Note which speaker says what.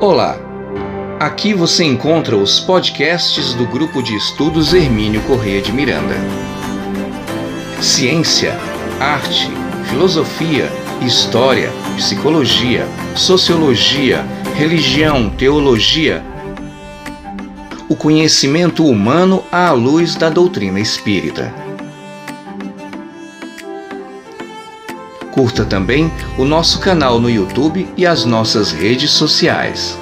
Speaker 1: Olá! Aqui você encontra os podcasts do Grupo de Estudos Hermínio Corrêa de Miranda. Ciência, arte, filosofia, história, psicologia, sociologia, religião, teologia. O conhecimento humano à luz da doutrina espírita. Curta também o nosso canal no YouTube e as nossas redes sociais.